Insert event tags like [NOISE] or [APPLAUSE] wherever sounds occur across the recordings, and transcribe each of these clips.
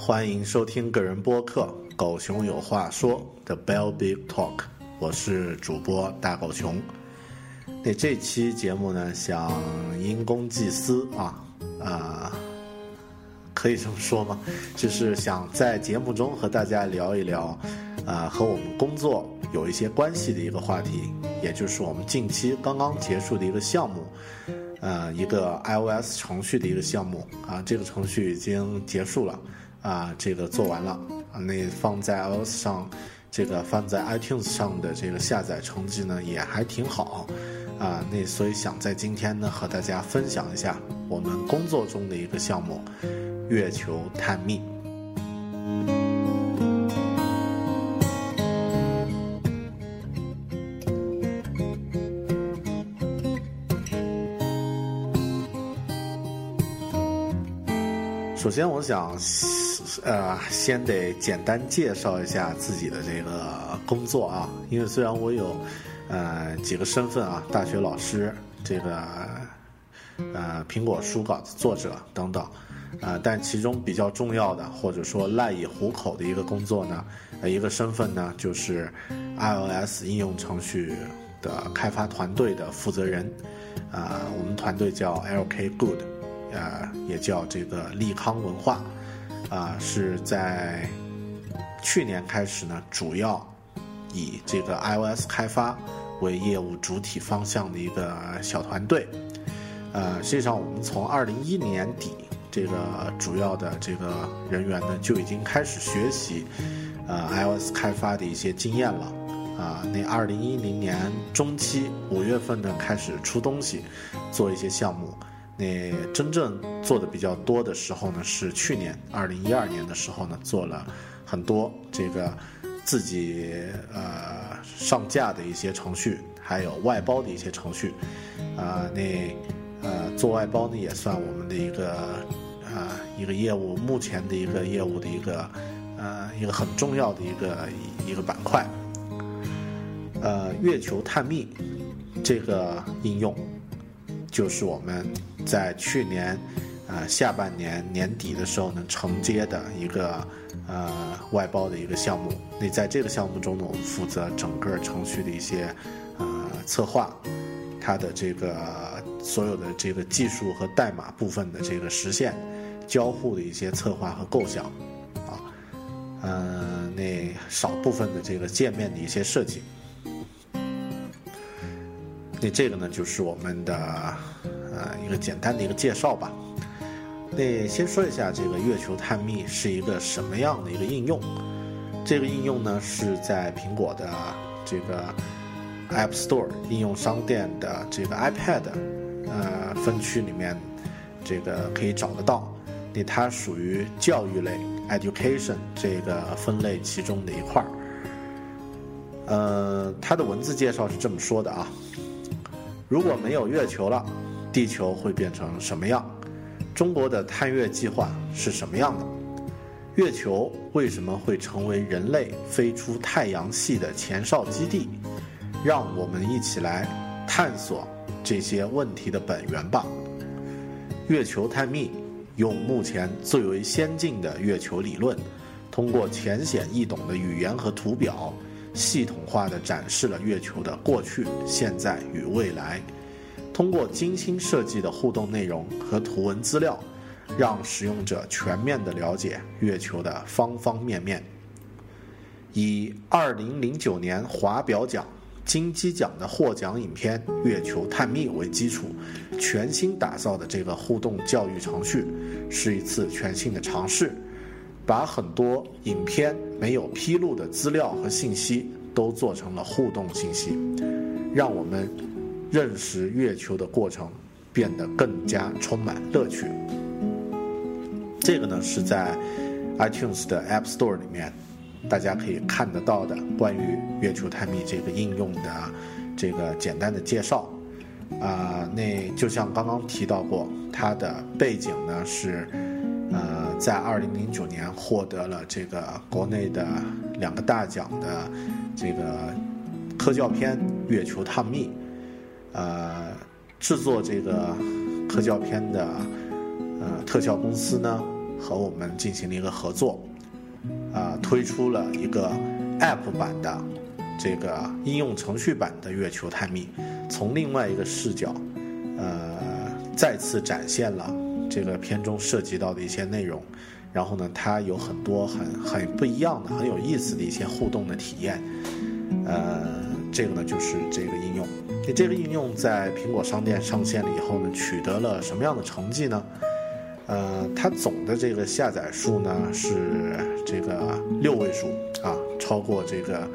欢迎收听个人播客《狗熊有话说》的 Bell Big Talk，我是主播大狗熊。那这期节目呢，想因公济私啊啊、可以这么说吗？就是想在节目中和大家聊一聊，啊、和我们工作有一些关系的一个话题，也就是我们近期刚刚结束的一个项目。呃，一个 iOS 程序的一个项目啊，这个程序已经结束了啊，这个做完了啊，那放在 iOS 上，这个放在 iTunes 上的这个下载成绩呢也还挺好啊，那所以想在今天呢和大家分享一下我们工作中的一个项目——月球探秘。首先，我想，呃，先得简单介绍一下自己的这个工作啊，因为虽然我有，呃，几个身份啊，大学老师，这个，呃，苹果书稿的作者等等，啊、但其中比较重要的或者说赖以糊口的一个工作呢，一个身份呢，就是 iOS 应用程序的开发团队的负责人，啊、我们团队叫 LK Good。呃，也叫这个利康文化，啊、是在去年开始呢，主要以这个 iOS 开发为业务主体方向的一个小团队。呃，实际上我们从二零一年底，这个主要的这个人员呢就已经开始学习呃 iOS 开发的一些经验了。啊，那二零一零年中期五月份呢开始出东西，做一些项目。那真正做的比较多的时候呢，是去年二零一二年的时候呢，做了很多这个自己呃上架的一些程序，还有外包的一些程序，啊、那呃做外包呢也算我们的一个啊、一个业务，目前的一个业务的一个呃一个很重要的一个一个板块，呃月球探秘这个应用。就是我们在去年，呃下半年年底的时候呢承接的一个呃外包的一个项目。那在这个项目中呢，我们负责整个程序的一些呃策划，它的这个所有的这个技术和代码部分的这个实现、交互的一些策划和构想，啊，呃那少部分的这个界面的一些设计。那这个呢，就是我们的呃一个简单的一个介绍吧。那先说一下这个月球探秘是一个什么样的一个应用？这个应用呢是在苹果的这个 App Store 应用商店的这个 iPad 呃分区里面，这个可以找得到。那它属于教育类 Education 这个分类其中的一块儿。呃，它的文字介绍是这么说的啊。如果没有月球了，地球会变成什么样？中国的探月计划是什么样的？月球为什么会成为人类飞出太阳系的前哨基地？让我们一起来探索这些问题的本源吧。月球探秘用目前最为先进的月球理论，通过浅显易懂的语言和图表，系统化地展示了月球的过去、现在与未来。通过精心设计的互动内容和图文资料。让使用者全面地了解月球的方方面面。以2009年华表奖金鸡奖的获奖影片《月球探秘》为基础，全新打造的这个互动教育程序，是一次全新的尝试，把很多影片没有披露的资料和信息都做成了互动信息，让我们认识月球的过程变得更加充满乐趣。这个呢是在 iTunes 的 App Store 里面，大家可以看得到的关于月球探秘这个应用的这个简单的介绍。啊，那就像刚刚提到过，它的背景呢是，呃，在2009年获得了这个国内的两个大奖的这个科教片《月球探秘》。呃，制作这个科教片的呃特效公司呢。和我们进行了一个合作，啊，推出了一个 App 版的这个应用程序版的月球探秘，从另外一个视角，呃，再次展现了这个片中涉及到的一些内容。然后呢，它有很多很很不一样的、很有意思的一些互动的体验。呃，这个呢就是这个应用。那这个应用在苹果商店上线了以后呢，取得了什么样的成绩呢？呃，它总的这个下载数呢是这个六位数啊，超过这个，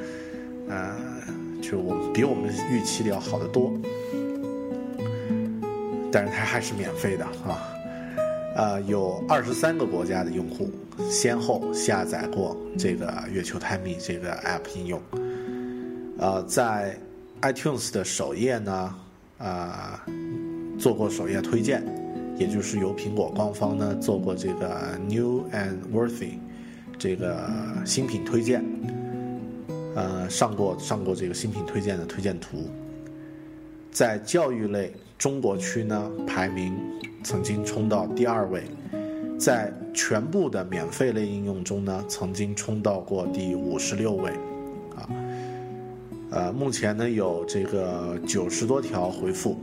呃，就我比我们预期的要好得多。但是它还是免费的啊，呃，有二十三个国家的用户先后下载过这个月球探秘这个 App 应用，呃，在 iTunes 的首页呢，啊，做过首页推荐。也就是由苹果官方呢做过这个 New and Worthy 这个新品推荐，呃，上过上过这个新品推荐的推荐图，在教育类中国区呢排名曾经冲到第二位，在全部的免费类应用中呢曾经冲到过第五十六位，呃，目前呢有这个九十多条回复，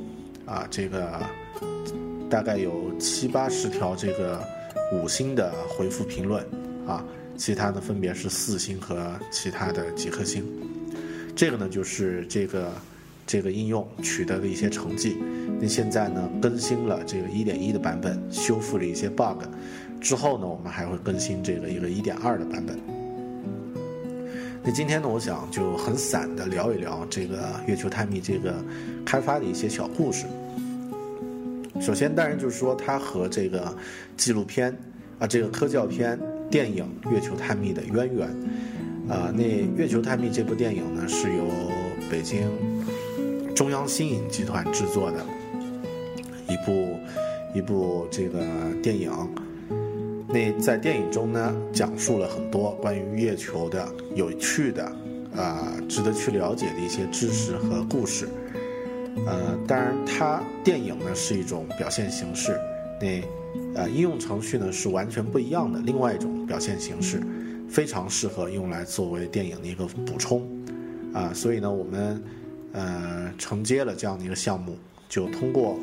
啊，这个。大概有七八十条这个五星的回复评论啊，其他的分别是四星和其他的几颗星。这个呢就是这个这个应用取得的一些成绩。那现在呢更新了这个一点一的版本，修复了一些 bug。之后呢我们还会更新这个一个一点二的版本。那今天呢我想就很散的聊一聊这个月球探秘这个开发的一些小故事。首先，当然就是说，它和这个纪录片啊，这个科教片电影《月球探秘》的渊源啊。那《月球探秘》这部电影呢，是由北京中央新影集团制作的一部一部这个电影。那在电影中呢，讲述了很多关于月球的有趣的啊，值得去了解的一些知识和故事。呃，当然，它电影呢是一种表现形式，那呃应用程序呢是完全不一样的另外一种表现形式，非常适合用来作为电影的一个补充，啊，所以呢我们呃承接了这样的一个项目，就通过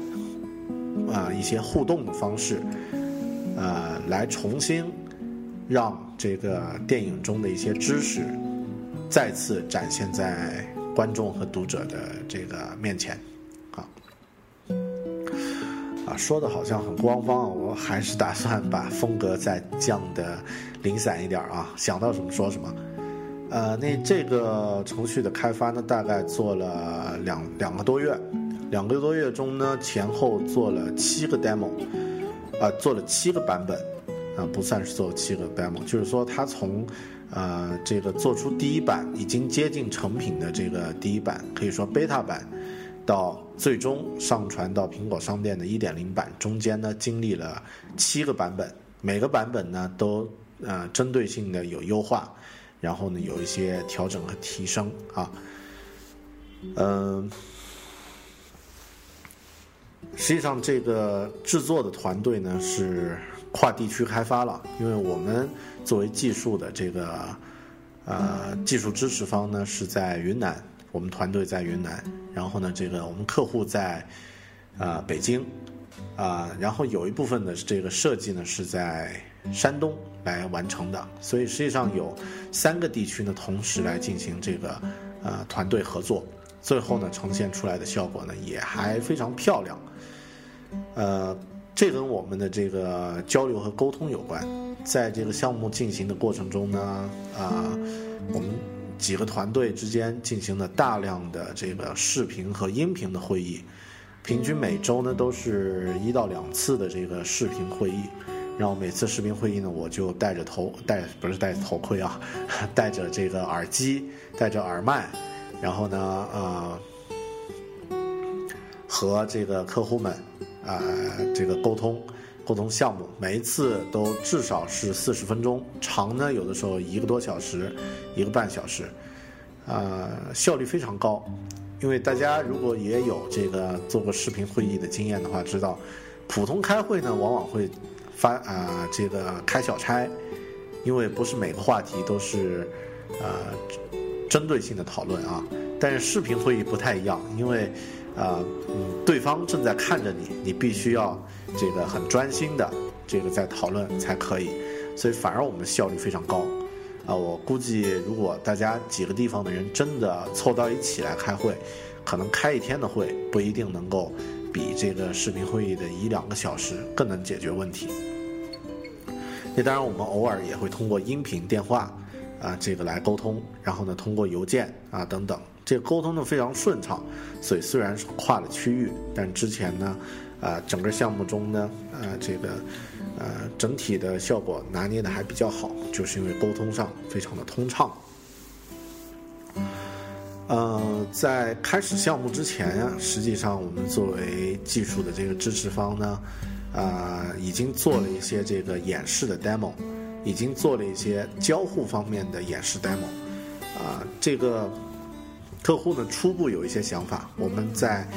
啊一些互动的方式，呃来重新让这个电影中的一些知识再次展现在。观众和读者的这个面前，啊，啊，说的好像很官方，我还是打算把风格再降的零散一点啊，想到什么说什么。呃，那这个程序的开发呢，大概做了两两个多月，两个多月中呢，前后做了七个 demo，啊，做了七个版本，啊，不算是做七个 demo，就是说它从。呃，这个做出第一版已经接近成品的这个第一版，可以说 beta 版，到最终上传到苹果商店的1.0版，中间呢经历了七个版本，每个版本呢都呃针对性的有优化，然后呢有一些调整和提升啊，嗯。实际上，这个制作的团队呢是跨地区开发了，因为我们作为技术的这个呃技术支持方呢是在云南，我们团队在云南，然后呢这个我们客户在啊北京啊，然后有一部分的这个设计呢是在山东来完成的，所以实际上有三个地区呢同时来进行这个呃团队合作，最后呢呈现出来的效果呢也还非常漂亮。呃，这跟我们的这个交流和沟通有关。在这个项目进行的过程中呢，啊，我们几个团队之间进行了大量的这个视频和音频的会议，平均每周呢都是一到两次的这个视频会议。然后每次视频会议呢，我就戴着头戴不是戴着头盔啊，[LAUGHS] 戴着这个耳机，戴着耳麦，然后呢，呃，和这个客户们。啊，这个沟通，沟通项目，每一次都至少是四十分钟，长呢有的时候一个多小时，一个半小时，啊，效率非常高。因为大家如果也有这个做过视频会议的经验的话，知道，普通开会呢往往会发啊这个开小差，因为不是每个话题都是呃针对性的讨论啊，但是视频会议不太一样，因为。啊，嗯，对方正在看着你，你必须要这个很专心的这个在讨论才可以，所以反而我们效率非常高。啊，我估计如果大家几个地方的人真的凑到一起来开会，可能开一天的会不一定能够比这个视频会议的一两个小时更能解决问题。那当然，我们偶尔也会通过音频、电话啊这个来沟通，然后呢，通过邮件啊等等。这沟通的非常顺畅，所以虽然是跨了区域，但之前呢，啊，整个项目中呢，呃，这个，呃，整体的效果拿捏的还比较好，就是因为沟通上非常的通畅。呃，在开始项目之前呀，实际上我们作为技术的这个支持方呢，啊，已经做了一些这个演示的 demo，已经做了一些交互方面的演示 demo，啊，这个。客户呢初步有一些想法，我们在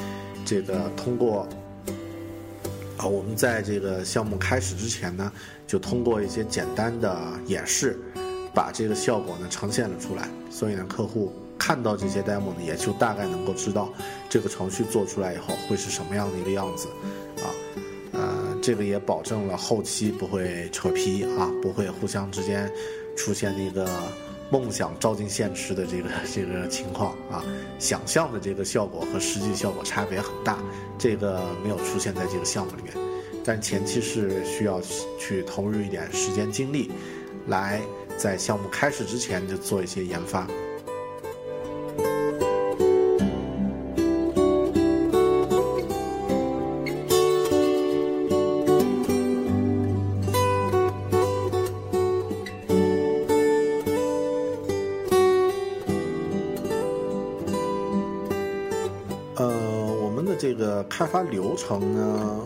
这个通过啊，我们在这个项目开始之前呢，就通过一些简单的演示，把这个效果呢呈现了出来。所以呢，客户看到这些 demo 呢，也就大概能够知道这个程序做出来以后会是什么样的一个样子啊。呃，这个也保证了后期不会扯皮啊，不会互相之间出现一个。梦想照进现实的这个 [LAUGHS] 这个情况啊，想象的这个效果和实际效果差别很大，这个没有出现在这个项目里面，但前期是需要去投入一点时间精力，来在项目开始之前就做一些研发。流程呢，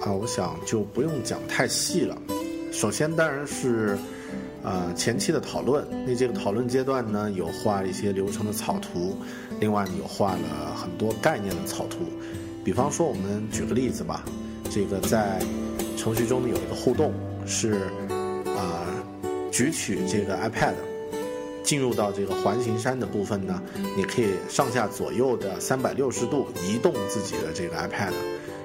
啊，我想就不用讲太细了。首先当然是，呃，前期的讨论。那这个讨论阶段呢，有画一些流程的草图，另外有画了很多概念的草图。比方说，我们举个例子吧，这个在程序中呢有一个互动，是啊，举取这个 iPad。进入到这个环形山的部分呢，你可以上下左右的三百六十度移动自己的这个 iPad，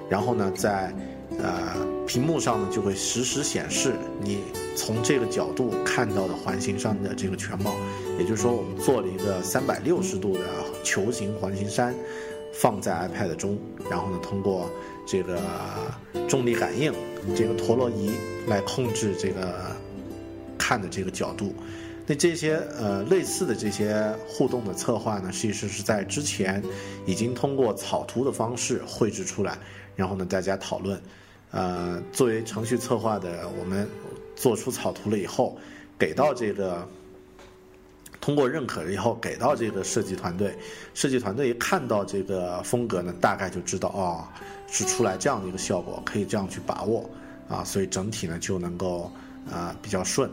然后呢，在呃屏幕上呢就会实时显示你从这个角度看到的环形山的这个全貌。也就是说，我们做了一个三百六十度的球形环形山，放在 iPad 中，然后呢，通过这个重力感应这个陀螺仪来控制这个看的这个角度。那这些呃类似的这些互动的策划呢，其实是在之前已经通过草图的方式绘制出来，然后呢大家讨论，呃作为程序策划的我们做出草图了以后，给到这个通过认可了以后给到这个设计团队，设计团队一看到这个风格呢，大概就知道哦是出来这样的一个效果，可以这样去把握啊，所以整体呢就能够啊比较顺。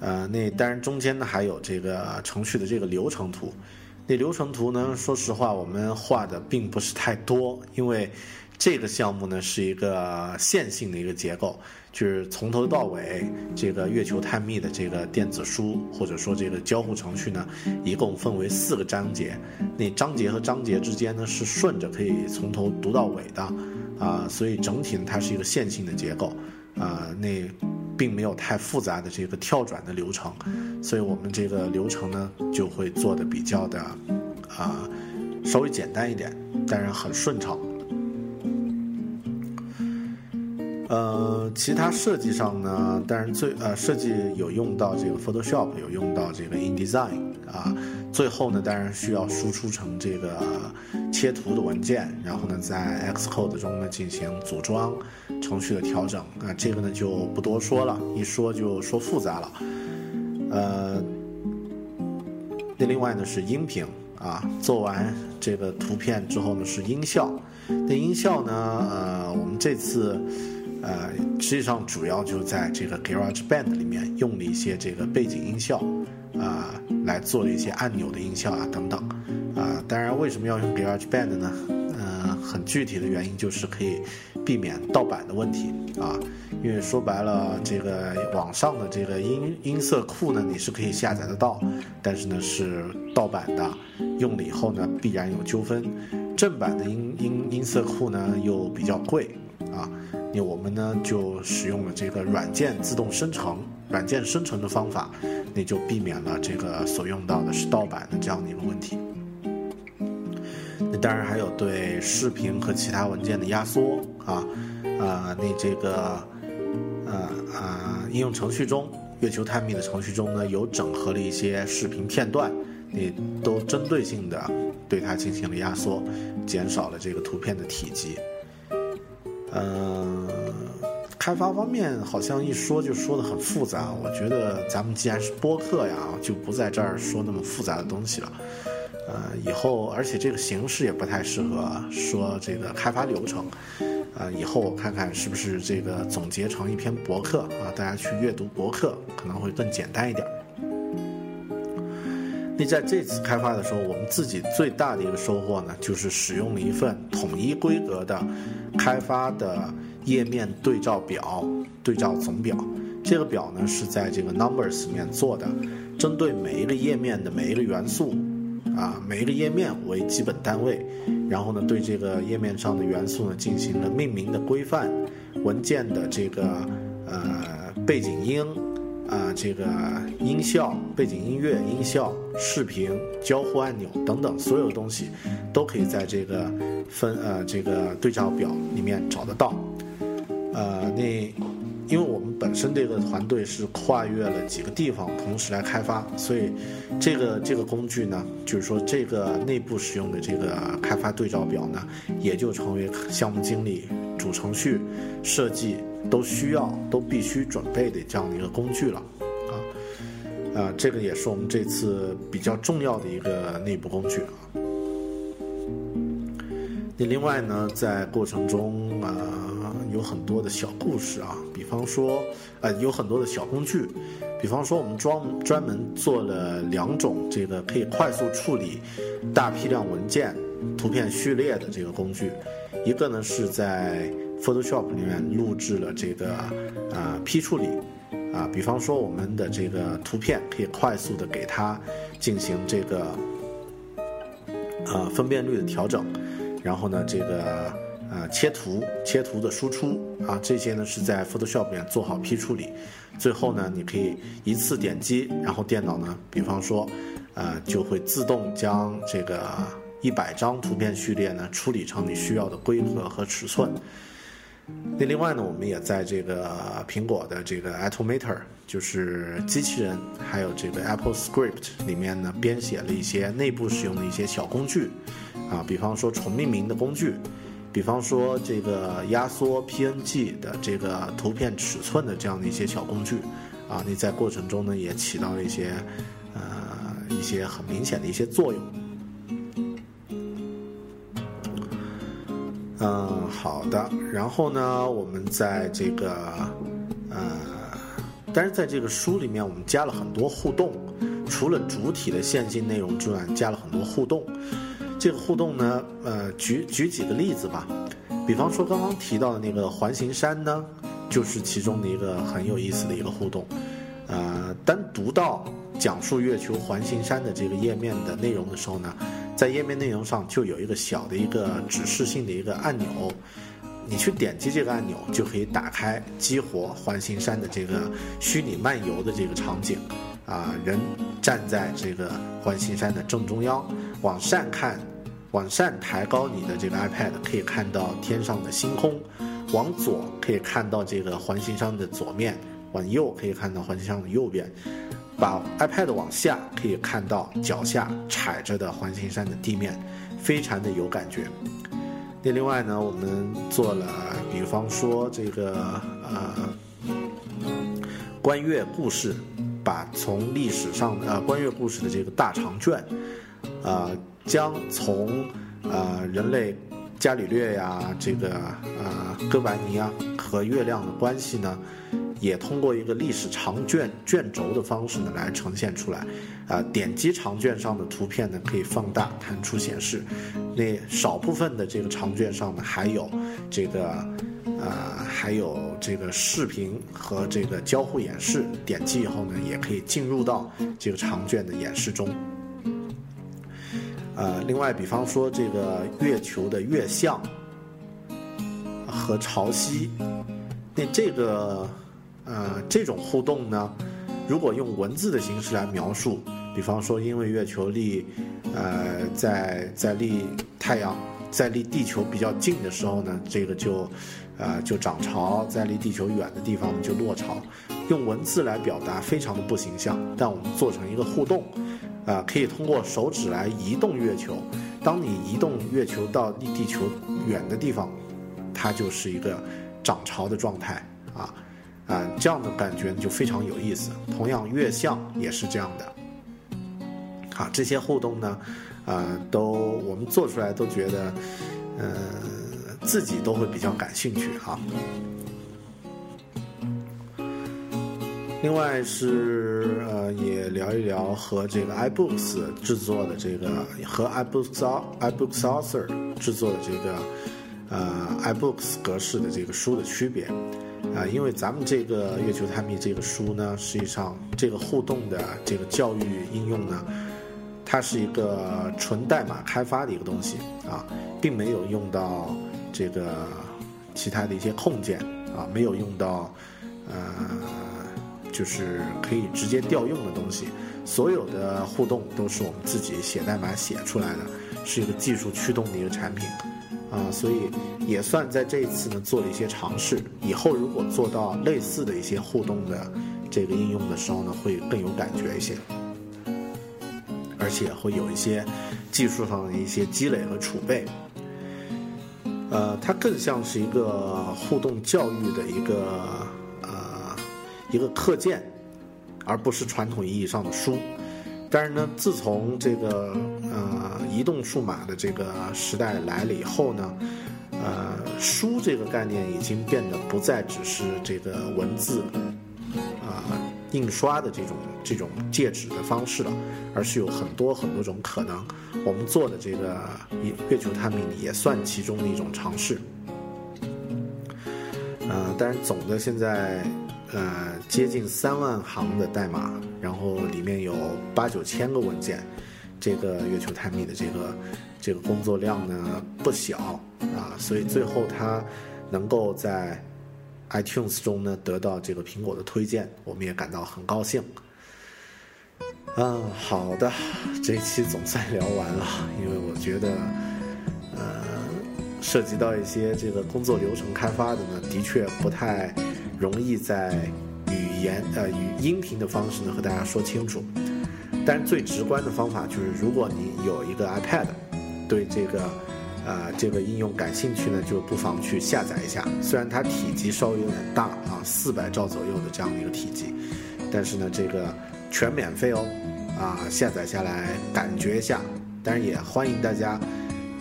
呃，那当然中间呢还有这个程序的这个流程图。那流程图呢，说实话我们画的并不是太多，因为这个项目呢是一个线性的一个结构。就是从头到尾，这个月球探秘的这个电子书或者说这个交互程序呢，一共分为四个章节。那章节和章节之间呢是顺着可以从头读到尾的，啊，所以整体呢它是一个线性的结构，啊，那并没有太复杂的这个跳转的流程，所以我们这个流程呢就会做的比较的，啊，稍微简单一点，但是很顺畅。呃，其他设计上呢，当然最呃设计有用到这个 Photoshop，有用到这个 InDesign 啊。最后呢，当然需要输出成这个切图的文件，然后呢，在 Xcode 中呢进行组装程序的调整啊。这个呢就不多说了，一说就说复杂了。呃，那另外呢是音频啊，做完这个图片之后呢是音效。那音效呢，呃，我们这次。呃，实际上主要就在这个 Garage Band 里面用了一些这个背景音效，啊，来做了一些按钮的音效啊等等，啊，当然为什么要用 Garage Band 呢？呃，很具体的原因就是可以避免盗版的问题啊，因为说白了，这个网上的这个音音色库呢，你是可以下载得到，但是呢是盗版的，用了以后呢必然有纠纷，正版的音音音色库呢又比较贵啊。那我们呢就使用了这个软件自动生成、软件生成的方法，那就避免了这个所用到的是盗版的这样的一个问题。那当然还有对视频和其他文件的压缩啊，啊，那这个，呃啊，应用程序中，月球探秘的程序中呢有整合了一些视频片段，你都针对性的对它进行了压缩，减少了这个图片的体积。嗯，开发方面好像一说就说的很复杂。我觉得咱们既然是播客呀，就不在这儿说那么复杂的东西了。呃，以后而且这个形式也不太适合说这个开发流程。呃，以后我看看是不是这个总结成一篇博客啊，大家去阅读博客可能会更简单一点。那在这次开发的时候，我们自己最大的一个收获呢，就是使用了一份统一规格的开发的页面对照表、对照总表。这个表呢是在这个 Numbers 里面做的，针对每一个页面的每一个元素，啊，每一个页面为基本单位，然后呢对这个页面上的元素呢进行了命名的规范，文件的这个呃背景音。啊，这个音效、背景音乐、音效、视频、交互按钮等等，所有东西都可以在这个分呃这个对照表里面找得到。呃，那因为我们本身这个团队是跨越了几个地方同时来开发，所以这个这个工具呢，就是说这个内部使用的这个开发对照表呢，也就成为项目经理主程序设计。都需要、都必须准备的这样的一个工具了，啊，啊，这个也是我们这次比较重要的一个内部工具啊。那另外呢，在过程中啊，有很多的小故事啊，比方说，呃，有很多的小工具，比方说我们专专门做了两种这个可以快速处理大批量文件、图片序列的这个工具，一个呢是在。Photoshop 里面录制了这个啊批处理啊，比方说我们的这个图片可以快速的给它进行这个呃分辨率的调整，然后呢这个呃切图切图的输出啊这些呢是在 Photoshop 里面做好批处理，最后呢你可以一次点击，然后电脑呢比方说呃就会自动将这个一百张图片序列呢处理成你需要的规格和尺寸。那另外呢，我们也在这个苹果的这个 Atomator，就是机器人，还有这个 Apple Script 里面呢，编写了一些内部使用的一些小工具，啊，比方说重命名的工具，比方说这个压缩 PNG 的这个图片尺寸的这样的一些小工具，啊，你在过程中呢也起到了一些，呃，一些很明显的一些作用。嗯，好的。然后呢，我们在这个呃但是在这个书里面，我们加了很多互动，除了主体的线性内容之外，加了很多互动。这个互动呢，呃，举举几个例子吧，比方说刚刚提到的那个环形山呢，就是其中的一个很有意思的一个互动。呃，单读到讲述月球环形山的这个页面的内容的时候呢，在页面内容上就有一个小的一个指示性的一个按钮。你去点击这个按钮，就可以打开激活环形山的这个虚拟漫游的这个场景，啊，人站在这个环形山的正中央，往上看，往上抬高你的这个 iPad，可以看到天上的星空；往左可以看到这个环形山的左面，往右可以看到环形山的右边。把 iPad 往下，可以看到脚下踩着的环形山的地面，非常的有感觉。那另外呢，我们做了，比方说这个呃，观月故事，把从历史上呃观月故事的这个大长卷，呃，将从呃人类伽利略呀，这个呃哥白尼啊和月亮的关系呢。也通过一个历史长卷卷轴的方式呢来呈现出来，啊，点击长卷上的图片呢可以放大弹出显示，那少部分的这个长卷上呢还有这个，呃，还有这个视频和这个交互演示，点击以后呢也可以进入到这个长卷的演示中。呃，另外，比方说这个月球的月相和潮汐，那这个。呃，这种互动呢，如果用文字的形式来描述，比方说，因为月球离，呃，在在离太阳在离地球比较近的时候呢，这个就，呃，就涨潮；在离地球远的地方就落潮。用文字来表达非常的不形象，但我们做成一个互动，啊，可以通过手指来移动月球。当你移动月球到离地球远的地方，它就是一个涨潮的状态啊。啊，这样的感觉就非常有意思。同样，月相也是这样的。好，这些互动呢，呃，都我们做出来都觉得，呃，自己都会比较感兴趣哈。另外是呃，也聊一聊和这个 iBooks 制作的这个和 iBooks iBooks Author 制作的这个呃 iBooks 格式的这个书的区别。啊，因为咱们这个《月球探秘》这个书呢，实际上这个互动的这个教育应用呢，它是一个纯代码开发的一个东西啊，并没有用到这个其他的一些控件啊，没有用到呃，就是可以直接调用的东西，所有的互动都是我们自己写代码写出来的，是一个技术驱动的一个产品。啊，所以也算在这一次呢做了一些尝试。以后如果做到类似的一些互动的这个应用的时候呢，会更有感觉一些，而且会有一些技术上的一些积累和储备。呃，它更像是一个互动教育的一个呃一个课件，而不是传统意义上的书。但是呢，自从这个呃移动数码的这个时代来了以后呢，呃，书这个概念已经变得不再只是这个文字啊印刷的这种这种介质的方式了，而是有很多很多种可能。我们做的这个月球探秘也算其中的一种尝试。呃，但是总的现在。呃，接近三万行的代码，然后里面有八九千个文件，这个月球探秘的这个这个工作量呢不小啊，所以最后它能够在 iTunes 中呢得到这个苹果的推荐，我们也感到很高兴。嗯，好的，这一期总算聊完了，因为我觉得，呃，涉及到一些这个工作流程开发的呢，的确不太。容易在语言呃语音频的方式呢和大家说清楚，但最直观的方法就是，如果你有一个 iPad，对这个呃这个应用感兴趣呢，就不妨去下载一下。虽然它体积稍微有点大啊，四百兆左右的这样的一个体积，但是呢这个全免费哦，啊下载下来感觉一下。当然也欢迎大家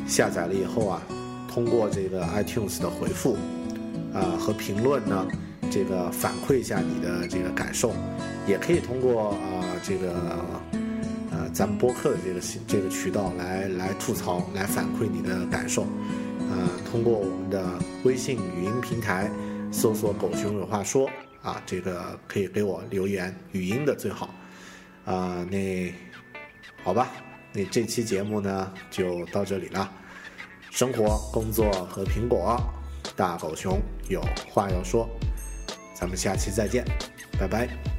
下载了以后啊，通过这个 iTunes 的回复啊和评论呢。这个反馈一下你的这个感受，也可以通过啊这个咱们播客的这个这个渠道来来吐槽，来反馈你的感受。呃，通过我们的微信语音平台搜索“狗熊有话说”啊，这个可以给我留言，语音的最好。啊，那好吧，那这期节目呢就到这里了。生活、工作和苹果，大狗熊有话要说。咱们下期再见，拜拜。